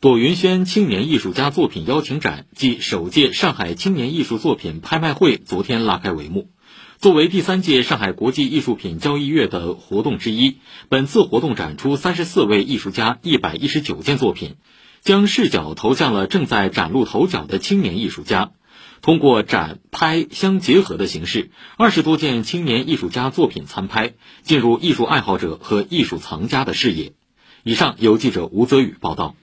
朵云轩青年艺术家作品邀请展暨首届上海青年艺术作品拍卖会昨天拉开帷幕。作为第三届上海国际艺术品交易月的活动之一本次活动展出三十四位艺术家一百一十九件作品将视角投向了正在崭露头角的青年艺术家。通过展拍相结合的形式二十多件青年艺术家作品参拍进入艺术爱好者和艺术藏家的视野。以上由记者吴泽宇报道。